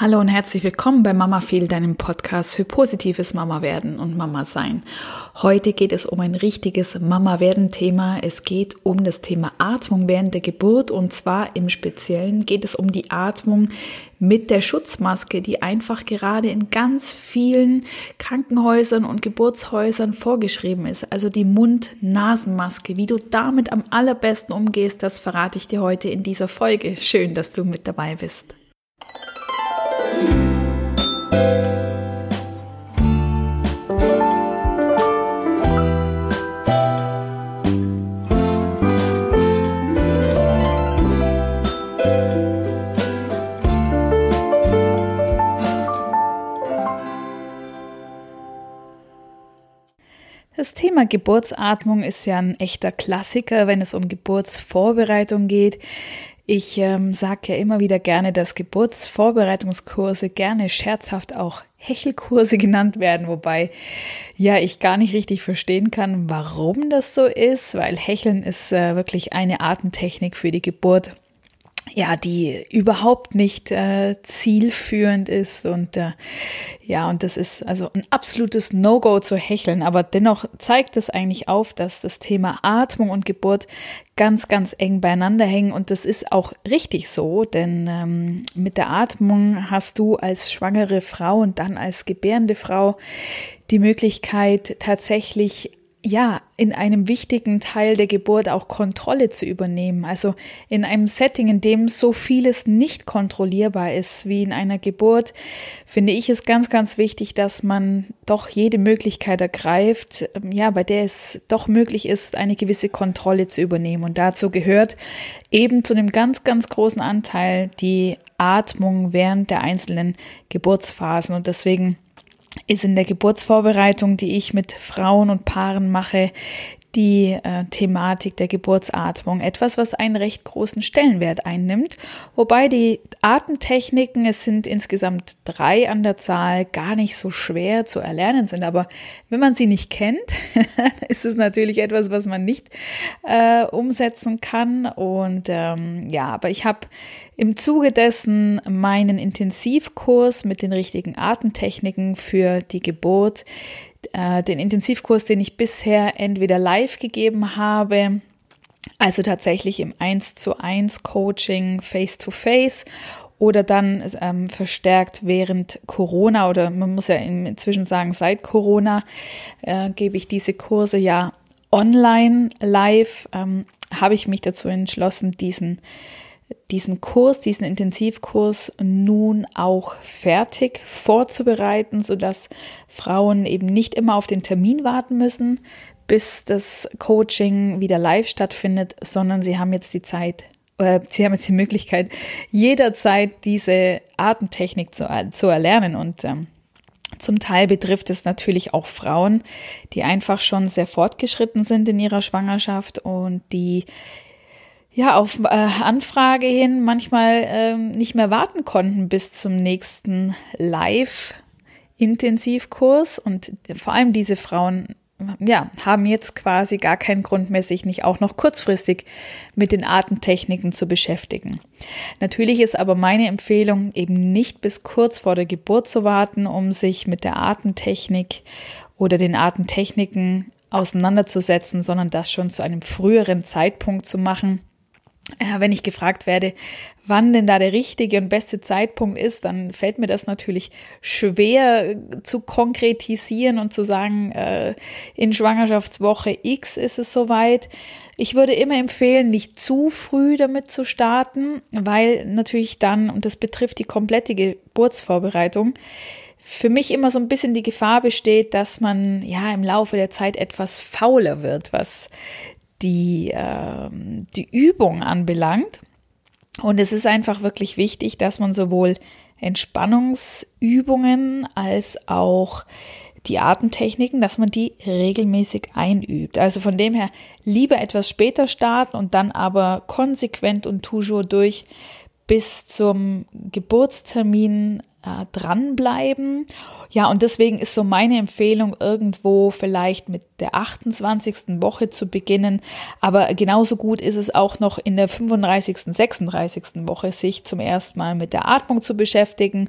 Hallo und herzlich willkommen bei Mama Feel, deinem Podcast für positives Mama werden und Mama sein. Heute geht es um ein richtiges Mama werden Thema. Es geht um das Thema Atmung während der Geburt und zwar im Speziellen geht es um die Atmung mit der Schutzmaske, die einfach gerade in ganz vielen Krankenhäusern und Geburtshäusern vorgeschrieben ist. Also die Mund-Nasen-Maske. Wie du damit am allerbesten umgehst, das verrate ich dir heute in dieser Folge. Schön, dass du mit dabei bist. Das Thema Geburtsatmung ist ja ein echter Klassiker, wenn es um Geburtsvorbereitung geht. Ich ähm, sage ja immer wieder gerne, dass Geburtsvorbereitungskurse gerne scherzhaft auch Hechelkurse genannt werden, wobei ja ich gar nicht richtig verstehen kann, warum das so ist, weil Hecheln ist äh, wirklich eine Atemtechnik für die Geburt ja, die überhaupt nicht äh, zielführend ist und äh, ja, und das ist also ein absolutes No-Go zu hecheln, aber dennoch zeigt es eigentlich auf, dass das Thema Atmung und Geburt ganz, ganz eng beieinander hängen. Und das ist auch richtig so, denn ähm, mit der Atmung hast du als schwangere Frau und dann als gebärende Frau die Möglichkeit tatsächlich ja, in einem wichtigen Teil der Geburt auch Kontrolle zu übernehmen. Also in einem Setting, in dem so vieles nicht kontrollierbar ist wie in einer Geburt, finde ich es ganz, ganz wichtig, dass man doch jede Möglichkeit ergreift, ja, bei der es doch möglich ist, eine gewisse Kontrolle zu übernehmen. Und dazu gehört eben zu einem ganz, ganz großen Anteil die Atmung während der einzelnen Geburtsphasen. Und deswegen ist in der Geburtsvorbereitung, die ich mit Frauen und Paaren mache, die äh, Thematik der Geburtsatmung, etwas, was einen recht großen Stellenwert einnimmt, wobei die Atemtechniken, es sind insgesamt drei an der Zahl, gar nicht so schwer zu erlernen sind, aber wenn man sie nicht kennt, ist es natürlich etwas, was man nicht äh, umsetzen kann. Und ähm, ja, aber ich habe im Zuge dessen meinen Intensivkurs mit den richtigen Atemtechniken für die Geburt äh, den Intensivkurs, den ich bisher entweder live gegeben habe, also tatsächlich im 1 zu 1 Coaching face to face oder dann ähm, verstärkt während Corona oder man muss ja inzwischen sagen, seit Corona äh, gebe ich diese Kurse ja online live, ähm, habe ich mich dazu entschlossen, diesen diesen Kurs, diesen Intensivkurs nun auch fertig vorzubereiten, sodass Frauen eben nicht immer auf den Termin warten müssen, bis das Coaching wieder live stattfindet, sondern sie haben jetzt die Zeit, äh, sie haben jetzt die Möglichkeit, jederzeit diese Atemtechnik zu, zu erlernen. Und ähm, zum Teil betrifft es natürlich auch Frauen, die einfach schon sehr fortgeschritten sind in ihrer Schwangerschaft und die ja, auf äh, Anfrage hin manchmal ähm, nicht mehr warten konnten bis zum nächsten Live-Intensivkurs. Und vor allem diese Frauen, ja, haben jetzt quasi gar keinen Grund mehr, sich nicht auch noch kurzfristig mit den Atemtechniken zu beschäftigen. Natürlich ist aber meine Empfehlung, eben nicht bis kurz vor der Geburt zu warten, um sich mit der Atemtechnik oder den Atemtechniken auseinanderzusetzen, sondern das schon zu einem früheren Zeitpunkt zu machen wenn ich gefragt werde, wann denn da der richtige und beste Zeitpunkt ist, dann fällt mir das natürlich schwer zu konkretisieren und zu sagen, äh, in Schwangerschaftswoche X ist es soweit. Ich würde immer empfehlen, nicht zu früh damit zu starten, weil natürlich dann, und das betrifft die komplette Geburtsvorbereitung, für mich immer so ein bisschen die Gefahr besteht, dass man ja im Laufe der Zeit etwas fauler wird, was die, äh, die Übung anbelangt. Und es ist einfach wirklich wichtig, dass man sowohl Entspannungsübungen als auch die Atemtechniken, dass man die regelmäßig einübt. Also von dem her lieber etwas später starten und dann aber konsequent und toujours durch bis zum Geburtstermin äh, dranbleiben. Ja, und deswegen ist so meine Empfehlung, irgendwo vielleicht mit der 28. Woche zu beginnen. Aber genauso gut ist es auch noch in der 35., 36. Woche, sich zum ersten Mal mit der Atmung zu beschäftigen.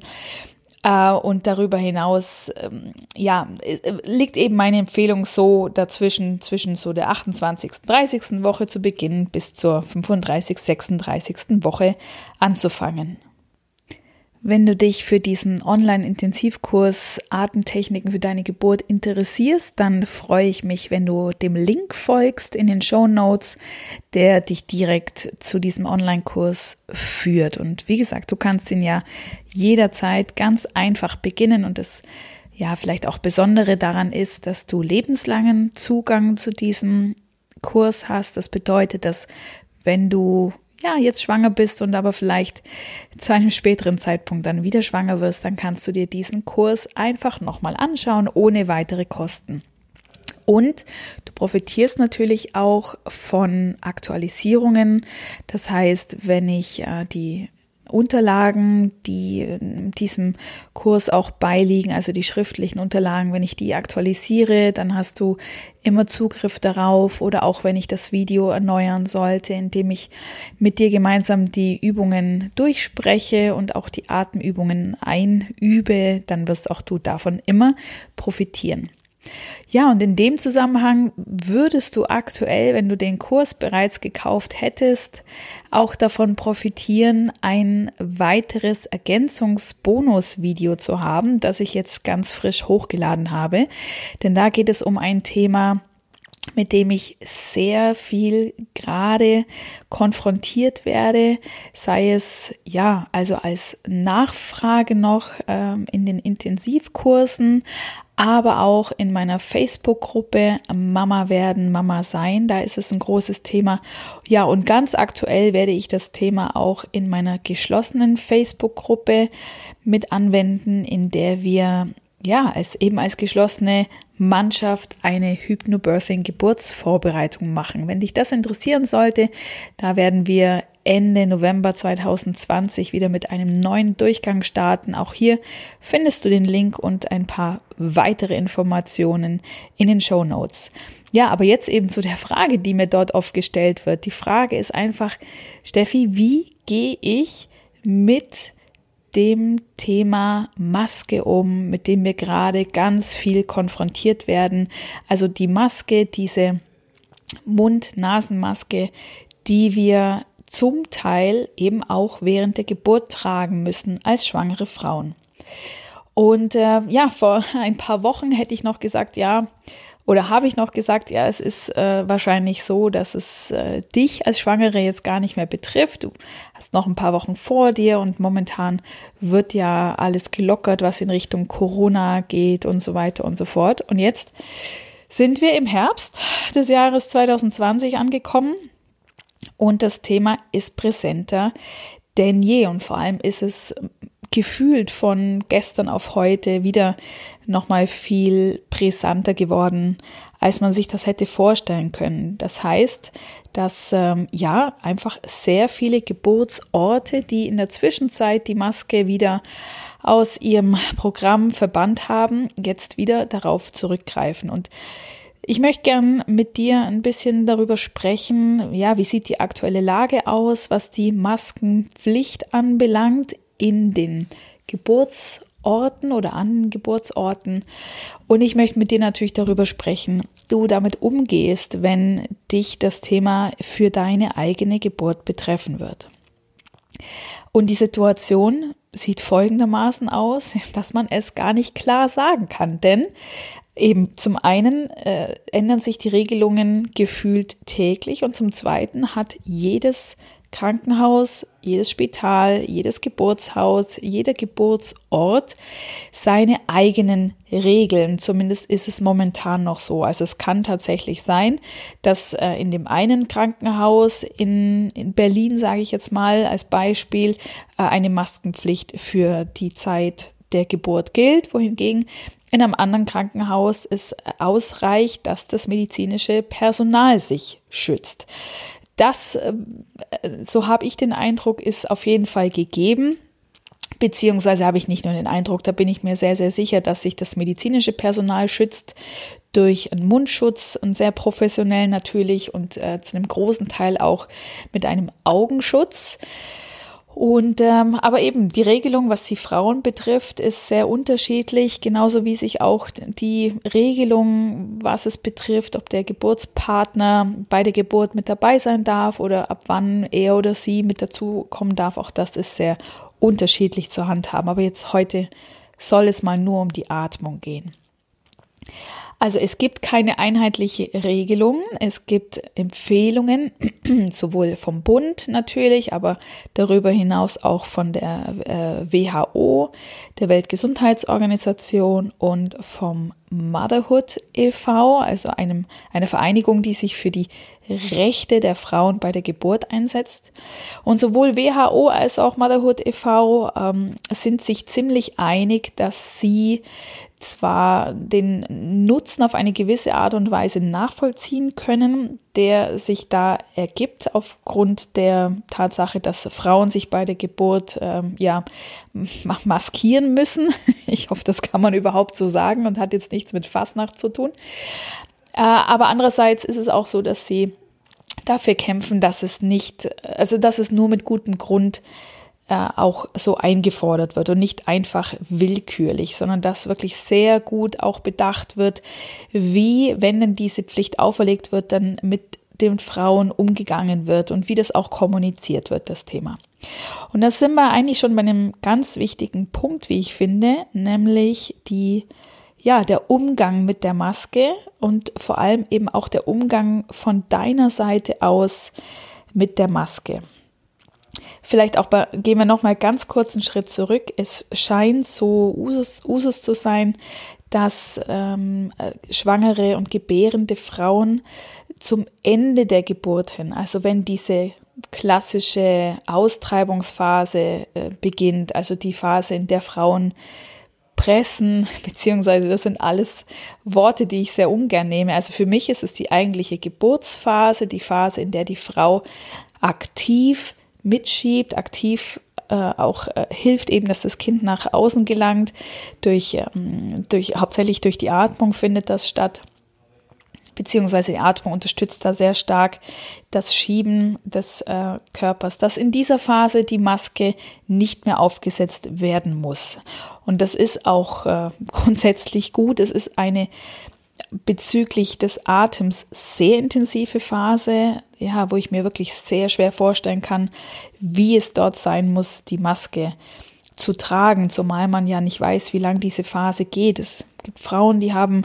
Uh, und darüber hinaus, ähm, ja, äh, liegt eben meine Empfehlung so dazwischen, zwischen so der 28., 30. Woche zu beginnen bis zur 35., 36. Woche anzufangen. Wenn du dich für diesen Online-Intensivkurs Atemtechniken für deine Geburt interessierst, dann freue ich mich, wenn du dem Link folgst in den Show Notes, der dich direkt zu diesem Online-Kurs führt. Und wie gesagt, du kannst ihn ja jederzeit ganz einfach beginnen und das ja vielleicht auch Besondere daran ist, dass du lebenslangen Zugang zu diesem Kurs hast. Das bedeutet, dass wenn du ja, jetzt schwanger bist und aber vielleicht zu einem späteren Zeitpunkt dann wieder schwanger wirst, dann kannst du dir diesen Kurs einfach nochmal anschauen, ohne weitere Kosten. Und du profitierst natürlich auch von Aktualisierungen. Das heißt, wenn ich äh, die Unterlagen, die diesem Kurs auch beiliegen, also die schriftlichen Unterlagen, wenn ich die aktualisiere, dann hast du immer Zugriff darauf oder auch wenn ich das Video erneuern sollte, indem ich mit dir gemeinsam die Übungen durchspreche und auch die Atemübungen einübe, dann wirst auch du davon immer profitieren. Ja, und in dem Zusammenhang würdest du aktuell, wenn du den Kurs bereits gekauft hättest, auch davon profitieren, ein weiteres Ergänzungsbonus-Video zu haben, das ich jetzt ganz frisch hochgeladen habe. Denn da geht es um ein Thema, mit dem ich sehr viel gerade konfrontiert werde, sei es ja, also als Nachfrage noch ähm, in den Intensivkursen, aber auch in meiner Facebook-Gruppe Mama werden, Mama sein. Da ist es ein großes Thema. Ja, und ganz aktuell werde ich das Thema auch in meiner geschlossenen Facebook-Gruppe mit anwenden, in der wir ja, als eben als geschlossene Mannschaft eine Hypnobirthing Geburtsvorbereitung machen. Wenn dich das interessieren sollte, da werden wir Ende November 2020 wieder mit einem neuen Durchgang starten. Auch hier findest du den Link und ein paar weitere Informationen in den Show Notes. Ja, aber jetzt eben zu der Frage, die mir dort oft gestellt wird. Die Frage ist einfach, Steffi, wie gehe ich mit dem Thema Maske um, mit dem wir gerade ganz viel konfrontiert werden. Also die Maske, diese Mund-Nasen-Maske, die wir zum Teil eben auch während der Geburt tragen müssen als schwangere Frauen. Und äh, ja, vor ein paar Wochen hätte ich noch gesagt, ja, oder habe ich noch gesagt, ja, es ist äh, wahrscheinlich so, dass es äh, dich als Schwangere jetzt gar nicht mehr betrifft. Du hast noch ein paar Wochen vor dir und momentan wird ja alles gelockert, was in Richtung Corona geht und so weiter und so fort. Und jetzt sind wir im Herbst des Jahres 2020 angekommen und das Thema ist präsenter denn je. Und vor allem ist es gefühlt von gestern auf heute wieder nochmal viel brisanter geworden, als man sich das hätte vorstellen können. Das heißt, dass ähm, ja einfach sehr viele Geburtsorte, die in der Zwischenzeit die Maske wieder aus ihrem Programm verbannt haben, jetzt wieder darauf zurückgreifen. Und ich möchte gern mit dir ein bisschen darüber sprechen, ja, wie sieht die aktuelle Lage aus, was die Maskenpflicht anbelangt in den Geburtsorten oder an Geburtsorten. Und ich möchte mit dir natürlich darüber sprechen, du damit umgehst, wenn dich das Thema für deine eigene Geburt betreffen wird. Und die Situation sieht folgendermaßen aus, dass man es gar nicht klar sagen kann, denn eben zum einen äh, ändern sich die Regelungen gefühlt täglich und zum zweiten hat jedes Krankenhaus, jedes Spital, jedes Geburtshaus, jeder Geburtsort seine eigenen Regeln. Zumindest ist es momentan noch so. Also es kann tatsächlich sein, dass äh, in dem einen Krankenhaus in, in Berlin, sage ich jetzt mal als Beispiel, äh, eine Maskenpflicht für die Zeit der Geburt gilt, wohingegen in einem anderen Krankenhaus es ausreicht, dass das medizinische Personal sich schützt. Das, äh, so habe ich den Eindruck, ist auf jeden Fall gegeben. Beziehungsweise habe ich nicht nur den Eindruck, da bin ich mir sehr, sehr sicher, dass sich das medizinische Personal schützt durch einen Mundschutz, und sehr professionell natürlich und äh, zu einem großen Teil auch mit einem Augenschutz. Und ähm, aber eben die Regelung, was die Frauen betrifft, ist sehr unterschiedlich, genauso wie sich auch die Regelung, was es betrifft, ob der Geburtspartner bei der Geburt mit dabei sein darf oder ab wann er oder sie mit dazu kommen darf, auch das ist sehr unterschiedlich zu handhaben. Aber jetzt heute soll es mal nur um die Atmung gehen. Also es gibt keine einheitliche Regelung. Es gibt Empfehlungen, sowohl vom Bund natürlich, aber darüber hinaus auch von der äh, WHO, der Weltgesundheitsorganisation und vom Motherhood e.V., also einem, einer Vereinigung, die sich für die Rechte der Frauen bei der Geburt einsetzt. Und sowohl WHO als auch Motherhood e.V. Ähm, sind sich ziemlich einig, dass sie zwar den Nutzen auf eine gewisse Art und Weise nachvollziehen können, der sich da ergibt aufgrund der Tatsache, dass Frauen sich bei der Geburt ähm, ja maskieren müssen. Ich hoffe, das kann man überhaupt so sagen und hat jetzt nichts mit Fastnacht zu tun. Äh, aber andererseits ist es auch so, dass sie dafür kämpfen, dass es nicht, also dass es nur mit gutem Grund äh, auch so eingefordert wird und nicht einfach willkürlich, sondern dass wirklich sehr gut auch bedacht wird, wie, wenn denn diese Pflicht auferlegt wird, dann mit den Frauen umgegangen wird und wie das auch kommuniziert wird, das Thema. Und da sind wir eigentlich schon bei einem ganz wichtigen Punkt, wie ich finde, nämlich die ja, der Umgang mit der Maske und vor allem eben auch der Umgang von deiner Seite aus mit der Maske. Vielleicht auch bei, gehen wir noch mal ganz kurz einen Schritt zurück. Es scheint so Usus, Usus zu sein, dass ähm, äh, schwangere und gebärende Frauen zum Ende der Geburt hin, also wenn diese klassische Austreibungsphase äh, beginnt, also die Phase, in der Frauen pressen, beziehungsweise das sind alles Worte, die ich sehr ungern nehme. Also für mich ist es die eigentliche Geburtsphase, die Phase, in der die Frau aktiv mitschiebt, aktiv äh, auch äh, hilft eben, dass das Kind nach außen gelangt. Durch, ähm, durch, hauptsächlich durch die Atmung findet das statt. Beziehungsweise die Atmung unterstützt da sehr stark das Schieben des äh, Körpers, dass in dieser Phase die Maske nicht mehr aufgesetzt werden muss. Und das ist auch äh, grundsätzlich gut. Es ist eine bezüglich des Atems sehr intensive Phase, ja, wo ich mir wirklich sehr schwer vorstellen kann, wie es dort sein muss, die Maske zu tragen, zumal man ja nicht weiß, wie lange diese Phase geht. Es gibt Frauen, die haben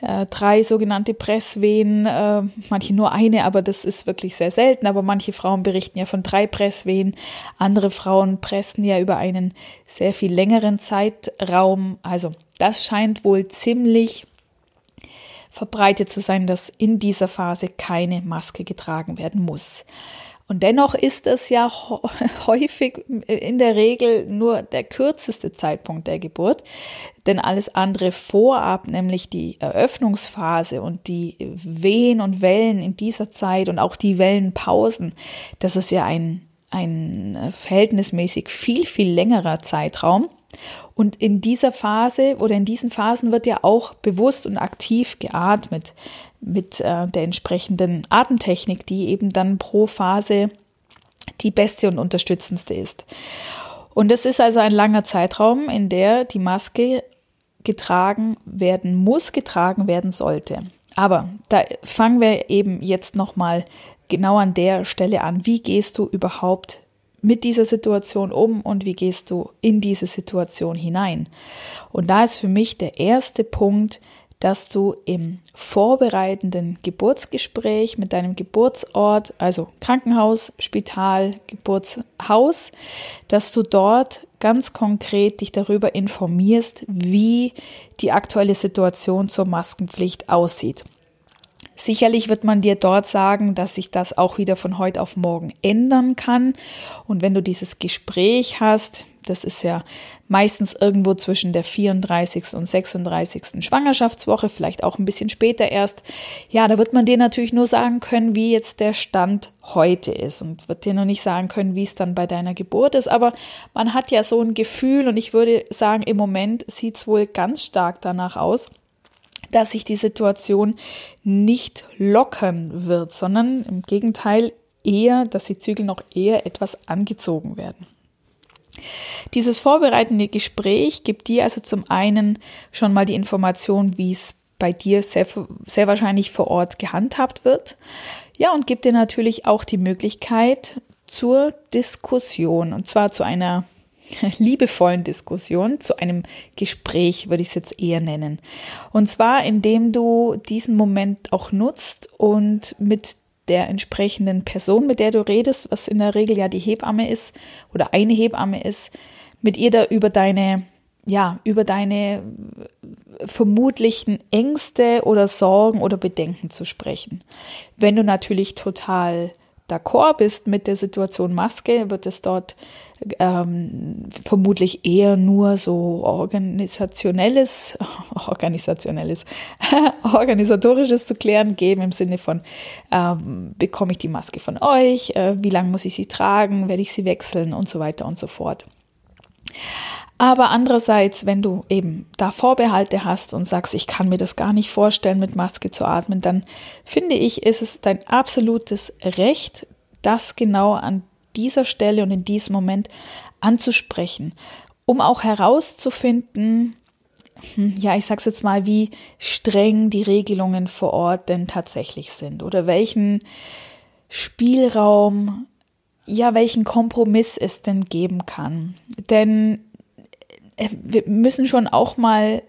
äh, drei sogenannte Presswehen, äh, manche nur eine, aber das ist wirklich sehr selten. Aber manche Frauen berichten ja von drei Presswehen. Andere Frauen pressen ja über einen sehr viel längeren Zeitraum. Also das scheint wohl ziemlich verbreitet zu sein, dass in dieser Phase keine Maske getragen werden muss. Und dennoch ist es ja häufig in der Regel nur der kürzeste Zeitpunkt der Geburt, denn alles andere vorab, nämlich die Eröffnungsphase und die Wehen und Wellen in dieser Zeit und auch die Wellenpausen, das ist ja ein, ein verhältnismäßig viel, viel längerer Zeitraum. Und in dieser Phase oder in diesen Phasen wird ja auch bewusst und aktiv geatmet mit äh, der entsprechenden Atemtechnik, die eben dann pro Phase die beste und unterstützendste ist. Und es ist also ein langer Zeitraum, in der die Maske getragen werden muss, getragen werden sollte. Aber da fangen wir eben jetzt nochmal genau an der Stelle an. Wie gehst du überhaupt mit dieser Situation um und wie gehst du in diese Situation hinein? Und da ist für mich der erste Punkt, dass du im vorbereitenden Geburtsgespräch mit deinem Geburtsort, also Krankenhaus, Spital, Geburtshaus, dass du dort ganz konkret dich darüber informierst, wie die aktuelle Situation zur Maskenpflicht aussieht. Sicherlich wird man dir dort sagen, dass sich das auch wieder von heute auf morgen ändern kann. Und wenn du dieses Gespräch hast, Das ist ja meistens irgendwo zwischen der 34. und 36. Schwangerschaftswoche, vielleicht auch ein bisschen später erst. Ja, da wird man dir natürlich nur sagen können, wie jetzt der Stand heute ist und wird dir noch nicht sagen können, wie es dann bei deiner Geburt ist. Aber man hat ja so ein Gefühl und ich würde sagen, im Moment sieht es wohl ganz stark danach aus, dass sich die Situation nicht lockern wird, sondern im Gegenteil eher, dass die Zügel noch eher etwas angezogen werden. Dieses vorbereitende Gespräch gibt dir also zum einen schon mal die Information, wie es bei dir sehr, sehr wahrscheinlich vor Ort gehandhabt wird. Ja, und gibt dir natürlich auch die Möglichkeit zur Diskussion und zwar zu einer liebevollen Diskussion, zu einem Gespräch, würde ich es jetzt eher nennen. Und zwar, indem du diesen Moment auch nutzt und mit der entsprechenden Person, mit der du redest, was in der Regel ja die Hebamme ist oder eine Hebamme ist, mit ihr da über deine, ja, über deine vermutlichen Ängste oder Sorgen oder Bedenken zu sprechen. Wenn du natürlich total d'accord bist mit der Situation Maske, wird es dort ähm, vermutlich eher nur so organisationelles, organisationelles, organisatorisches zu klären geben im Sinne von, ähm, bekomme ich die Maske von euch, äh, wie lange muss ich sie tragen, werde ich sie wechseln? Und so weiter und so fort. Aber andererseits, wenn du eben da Vorbehalte hast und sagst, ich kann mir das gar nicht vorstellen, mit Maske zu atmen, dann finde ich, ist es dein absolutes Recht, das genau an dieser Stelle und in diesem Moment anzusprechen, um auch herauszufinden, hm, ja, ich sag's jetzt mal, wie streng die Regelungen vor Ort denn tatsächlich sind oder welchen Spielraum, ja, welchen Kompromiss es denn geben kann. Denn äh, wir müssen schon auch mal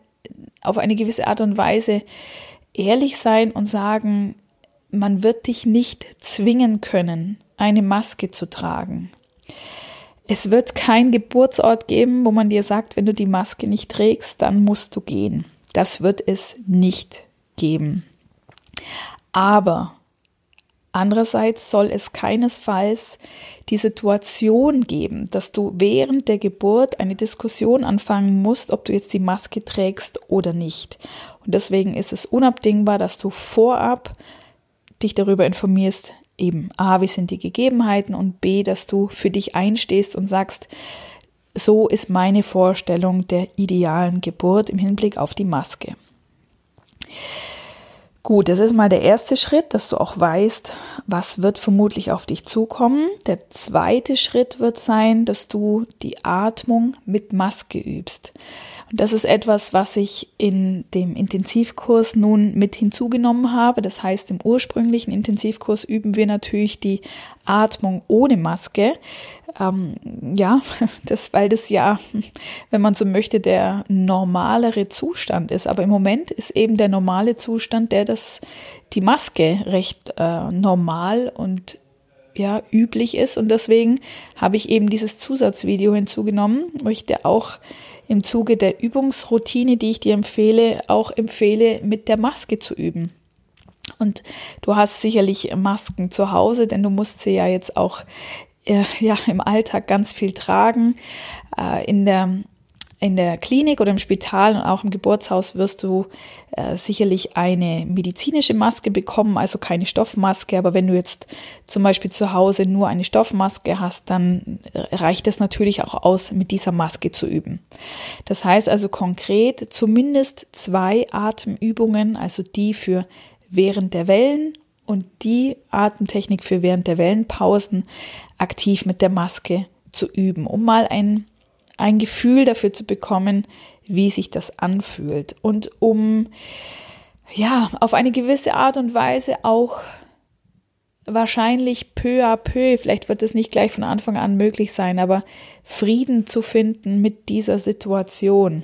auf eine gewisse Art und Weise ehrlich sein und sagen, man wird dich nicht zwingen können, eine Maske zu tragen. Es wird kein Geburtsort geben, wo man dir sagt, wenn du die Maske nicht trägst, dann musst du gehen. Das wird es nicht geben. Aber andererseits soll es keinesfalls die Situation geben, dass du während der Geburt eine Diskussion anfangen musst, ob du jetzt die Maske trägst oder nicht. Und deswegen ist es unabdingbar, dass du vorab dich darüber informierst, eben A, wie sind die Gegebenheiten und B, dass du für dich einstehst und sagst, so ist meine Vorstellung der idealen Geburt im Hinblick auf die Maske. Gut, das ist mal der erste Schritt, dass du auch weißt, was wird vermutlich auf dich zukommen. Der zweite Schritt wird sein, dass du die Atmung mit Maske übst. Das ist etwas, was ich in dem Intensivkurs nun mit hinzugenommen habe. Das heißt, im ursprünglichen Intensivkurs üben wir natürlich die Atmung ohne Maske. Ähm, ja, das, weil das ja, wenn man so möchte, der normalere Zustand ist. Aber im Moment ist eben der normale Zustand, der das, die Maske recht äh, normal und ja, üblich ist. Und deswegen habe ich eben dieses Zusatzvideo hinzugenommen, wo ich dir auch im Zuge der Übungsroutine, die ich dir empfehle, auch empfehle, mit der Maske zu üben. Und du hast sicherlich Masken zu Hause, denn du musst sie ja jetzt auch äh, ja, im Alltag ganz viel tragen. Äh, in der in der Klinik oder im Spital und auch im Geburtshaus wirst du äh, sicherlich eine medizinische Maske bekommen, also keine Stoffmaske. Aber wenn du jetzt zum Beispiel zu Hause nur eine Stoffmaske hast, dann reicht es natürlich auch aus, mit dieser Maske zu üben. Das heißt also konkret zumindest zwei Atemübungen, also die für während der Wellen und die Atemtechnik für während der Wellenpausen aktiv mit der Maske zu üben, um mal ein ein Gefühl dafür zu bekommen, wie sich das anfühlt und um ja, auf eine gewisse Art und Weise auch wahrscheinlich peu à peu, vielleicht wird es nicht gleich von Anfang an möglich sein, aber Frieden zu finden mit dieser Situation.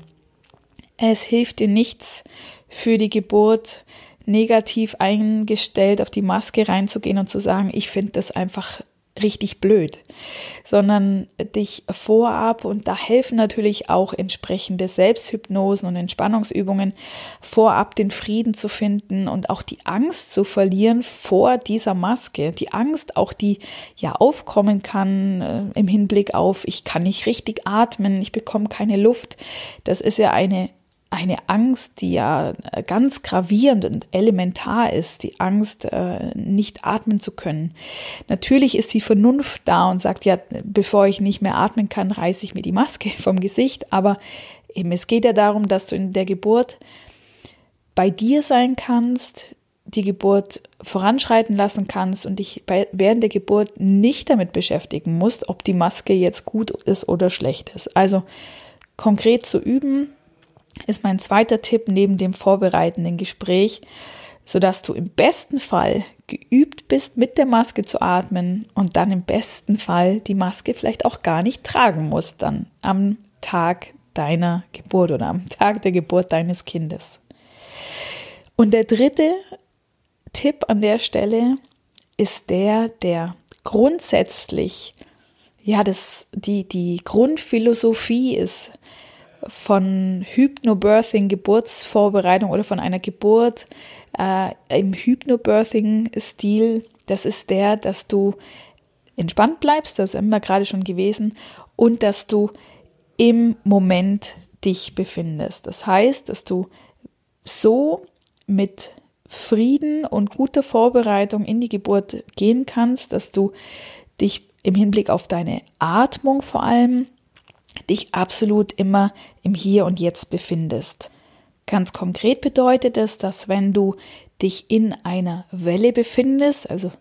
Es hilft dir nichts für die Geburt negativ eingestellt auf die Maske reinzugehen und zu sagen, ich finde das einfach richtig blöd, sondern dich vorab, und da helfen natürlich auch entsprechende Selbsthypnosen und Entspannungsübungen, vorab den Frieden zu finden und auch die Angst zu verlieren vor dieser Maske. Die Angst auch, die ja aufkommen kann äh, im Hinblick auf, ich kann nicht richtig atmen, ich bekomme keine Luft. Das ist ja eine eine Angst, die ja ganz gravierend und elementar ist, die Angst, äh, nicht atmen zu können. Natürlich ist die Vernunft da und sagt, ja, bevor ich nicht mehr atmen kann, reiße ich mir die Maske vom Gesicht. Aber eben, es geht ja darum, dass du in der Geburt bei dir sein kannst, die Geburt voranschreiten lassen kannst und dich bei, während der Geburt nicht damit beschäftigen musst, ob die Maske jetzt gut ist oder schlecht ist. Also konkret zu üben, ist mein zweiter Tipp neben dem vorbereitenden Gespräch, sodass du im besten Fall geübt bist, mit der Maske zu atmen und dann im besten Fall die Maske vielleicht auch gar nicht tragen musst, dann am Tag deiner Geburt oder am Tag der Geburt deines Kindes. Und der dritte Tipp an der Stelle ist der, der grundsätzlich, ja, das, die, die Grundphilosophie ist, von Hypnobirthing, Geburtsvorbereitung oder von einer Geburt äh, im Hypnobirthing-Stil, das ist der, dass du entspannt bleibst, das haben wir gerade schon gewesen, und dass du im Moment dich befindest. Das heißt, dass du so mit Frieden und guter Vorbereitung in die Geburt gehen kannst, dass du dich im Hinblick auf deine Atmung vor allem dich absolut immer im Hier und Jetzt befindest. Ganz konkret bedeutet es, dass wenn du dich in einer Welle befindest, also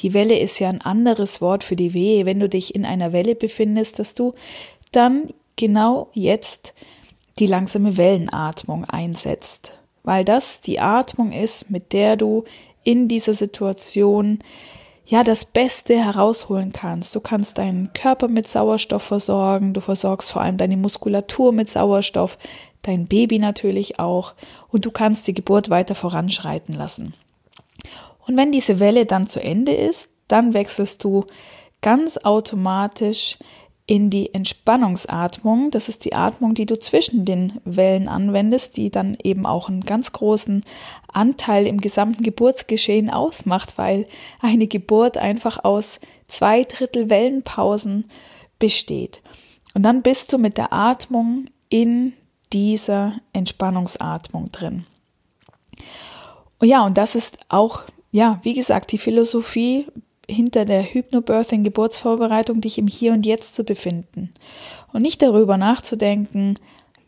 die Welle ist ja ein anderes Wort für die Wehe, wenn du dich in einer Welle befindest, dass du dann genau jetzt die langsame Wellenatmung einsetzt, weil das die Atmung ist, mit der du in dieser Situation ja das Beste herausholen kannst. Du kannst deinen Körper mit Sauerstoff versorgen, du versorgst vor allem deine Muskulatur mit Sauerstoff, dein Baby natürlich auch und du kannst die Geburt weiter voranschreiten lassen. Und wenn diese Welle dann zu Ende ist, dann wechselst du ganz automatisch in die Entspannungsatmung. Das ist die Atmung, die du zwischen den Wellen anwendest, die dann eben auch einen ganz großen Anteil im gesamten Geburtsgeschehen ausmacht, weil eine Geburt einfach aus zwei Drittel Wellenpausen besteht. Und dann bist du mit der Atmung in dieser Entspannungsatmung drin. Und ja, und das ist auch, ja, wie gesagt, die Philosophie hinter der Hypnobirthing Geburtsvorbereitung dich im Hier und Jetzt zu befinden. Und nicht darüber nachzudenken,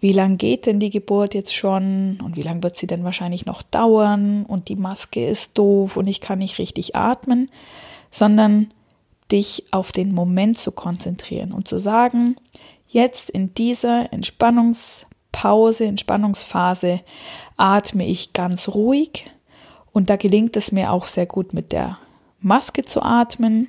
wie lang geht denn die Geburt jetzt schon und wie lang wird sie denn wahrscheinlich noch dauern und die Maske ist doof und ich kann nicht richtig atmen, sondern dich auf den Moment zu konzentrieren und zu sagen, jetzt in dieser Entspannungspause, Entspannungsphase atme ich ganz ruhig und da gelingt es mir auch sehr gut mit der Maske zu atmen.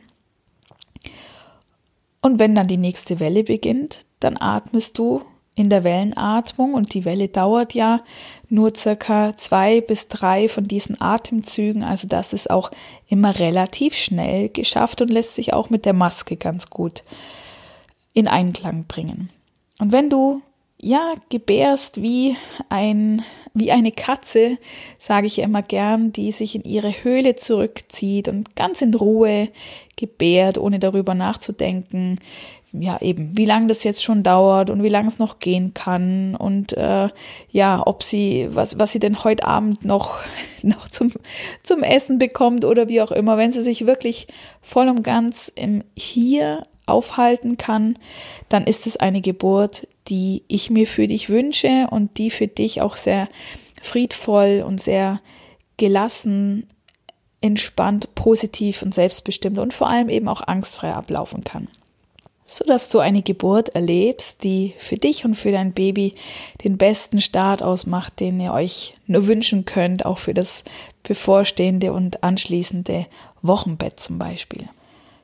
Und wenn dann die nächste Welle beginnt, dann atmest du in der Wellenatmung und die Welle dauert ja nur circa zwei bis drei von diesen Atemzügen, also das ist auch immer relativ schnell geschafft und lässt sich auch mit der Maske ganz gut in Einklang bringen. Und wenn du ja gebärst wie ein wie eine Katze, sage ich immer gern, die sich in ihre Höhle zurückzieht und ganz in Ruhe gebärt, ohne darüber nachzudenken, ja eben, wie lange das jetzt schon dauert und wie lange es noch gehen kann und äh, ja, ob sie, was, was sie denn heute Abend noch, noch zum, zum Essen bekommt oder wie auch immer, wenn sie sich wirklich voll und ganz im Hier aufhalten kann, dann ist es eine Geburt, die ich mir für dich wünsche und die für dich auch sehr friedvoll und sehr gelassen, entspannt, positiv und selbstbestimmt und vor allem eben auch angstfrei ablaufen kann. So dass du eine Geburt erlebst, die für dich und für dein Baby den besten Start ausmacht, den ihr euch nur wünschen könnt, auch für das bevorstehende und anschließende Wochenbett zum Beispiel.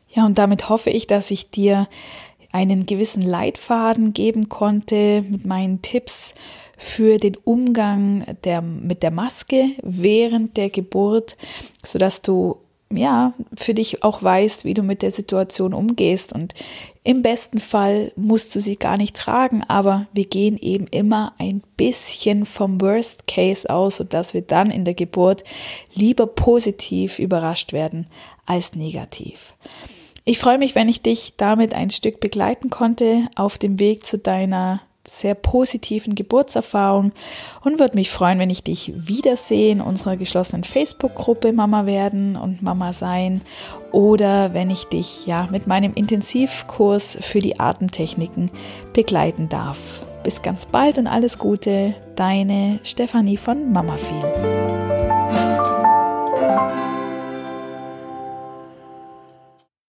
Ja, und damit hoffe ich, dass ich dir einen gewissen Leitfaden geben konnte mit meinen Tipps für den Umgang der, mit der Maske während der Geburt, sodass du ja, für dich auch weißt, wie du mit der Situation umgehst. Und im besten Fall musst du sie gar nicht tragen, aber wir gehen eben immer ein bisschen vom Worst Case aus, sodass wir dann in der Geburt lieber positiv überrascht werden als negativ. Ich freue mich, wenn ich dich damit ein Stück begleiten konnte auf dem Weg zu deiner sehr positiven Geburtserfahrung und würde mich freuen, wenn ich dich wiedersehe in unserer geschlossenen Facebook-Gruppe Mama werden und Mama sein oder wenn ich dich ja mit meinem Intensivkurs für die Atemtechniken begleiten darf. Bis ganz bald und alles Gute, deine Stefanie von Mama viel.